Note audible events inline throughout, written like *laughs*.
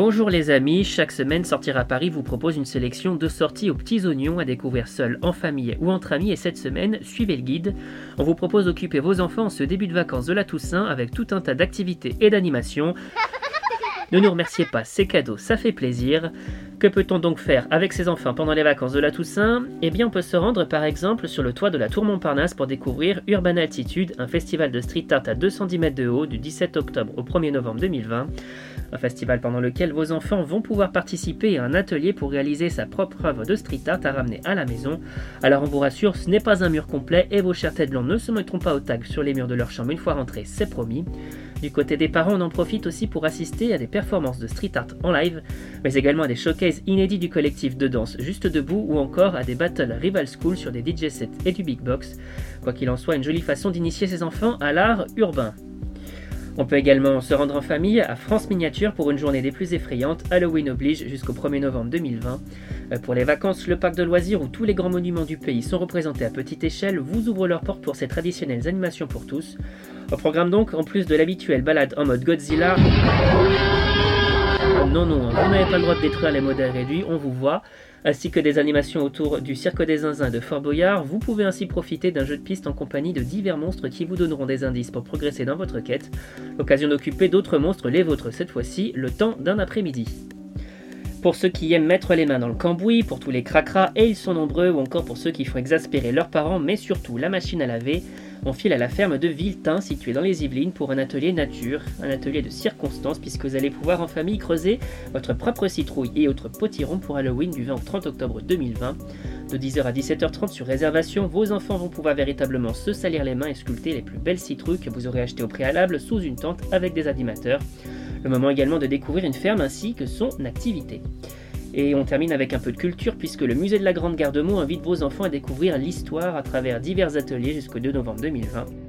Bonjour les amis, chaque semaine Sortir à Paris vous propose une sélection de sorties aux petits oignons à découvrir seul, en famille ou entre amis et cette semaine, suivez le guide. On vous propose d'occuper vos enfants en ce début de vacances de la Toussaint avec tout un tas d'activités et d'animations. *laughs* Ne nous remerciez pas, c'est cadeau, ça fait plaisir. Que peut-on donc faire avec ses enfants pendant les vacances de la Toussaint? Eh bien, on peut se rendre par exemple sur le toit de la Tour Montparnasse pour découvrir Urban Altitude, un festival de street art à 210 mètres de haut du 17 octobre au 1er novembre 2020. Un festival pendant lequel vos enfants vont pouvoir participer à un atelier pour réaliser sa propre œuvre de street art à ramener à la maison. Alors on vous rassure, ce n'est pas un mur complet et vos chers têtes blondes ne se mettront pas au tag sur les murs de leur chambre une fois rentrés, c'est promis. Du côté des parents, on en profite aussi pour assister à des performances de street art en live, mais également à des showcases inédits du collectif de danse Juste Debout ou encore à des battles Rival School sur des DJ sets et du big box. Quoi qu'il en soit, une jolie façon d'initier ses enfants à l'art urbain. On peut également se rendre en famille à France Miniature pour une journée des plus effrayantes, Halloween oblige jusqu'au 1er novembre 2020. Euh, pour les vacances, le parc de loisirs où tous les grands monuments du pays sont représentés à petite échelle vous ouvre leurs portes pour ces traditionnelles animations pour tous. Au programme donc, en plus de l'habituelle balade en mode Godzilla... Non, non, vous n'avez pas le droit de détruire les modèles réduits, on vous voit, ainsi que des animations autour du Cirque des Zinzins de Fort Boyard. Vous pouvez ainsi profiter d'un jeu de piste en compagnie de divers monstres qui vous donneront des indices pour progresser dans votre quête. L'occasion d'occuper d'autres monstres, les vôtres cette fois-ci, le temps d'un après-midi. Pour ceux qui aiment mettre les mains dans le cambouis, pour tous les cracras, et ils sont nombreux, ou encore pour ceux qui font exaspérer leurs parents, mais surtout la machine à laver, on file à la ferme de Villetin, située dans les Yvelines, pour un atelier nature, un atelier de circonstances, puisque vous allez pouvoir en famille creuser votre propre citrouille et autres potirons pour Halloween du 20 au 30 octobre 2020. De 10h à 17h30 sur réservation, vos enfants vont pouvoir véritablement se salir les mains et sculpter les plus belles citrouilles que vous aurez achetées au préalable sous une tente avec des animateurs. Le moment également de découvrir une ferme ainsi que son activité. Et on termine avec un peu de culture puisque le musée de la Grande Garde-Mont invite vos enfants à découvrir l'histoire à travers divers ateliers jusqu'au 2 novembre 2020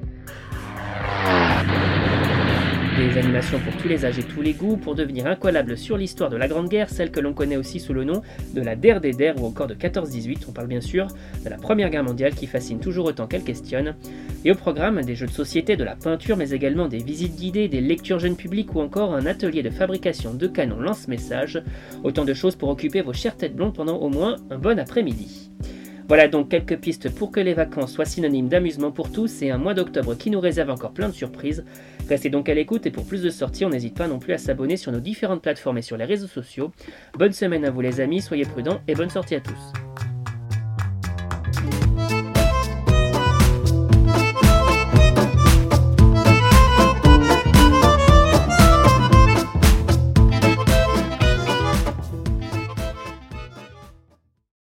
des animations pour tous les âges et tous les goûts, pour devenir incollable sur l'histoire de la Grande Guerre, celle que l'on connaît aussi sous le nom de la Der des Der ou encore de 14-18. On parle bien sûr de la Première Guerre mondiale qui fascine toujours autant qu'elle questionne. Et au programme, des jeux de société, de la peinture, mais également des visites guidées, des lectures jeunes publics ou encore un atelier de fabrication de canons lance-messages. Autant de choses pour occuper vos chères têtes blondes pendant au moins un bon après-midi. Voilà donc quelques pistes pour que les vacances soient synonymes d'amusement pour tous et un mois d'octobre qui nous réserve encore plein de surprises. Restez donc à l'écoute et pour plus de sorties, on n'hésite pas non plus à s'abonner sur nos différentes plateformes et sur les réseaux sociaux. Bonne semaine à vous les amis, soyez prudents et bonne sortie à tous.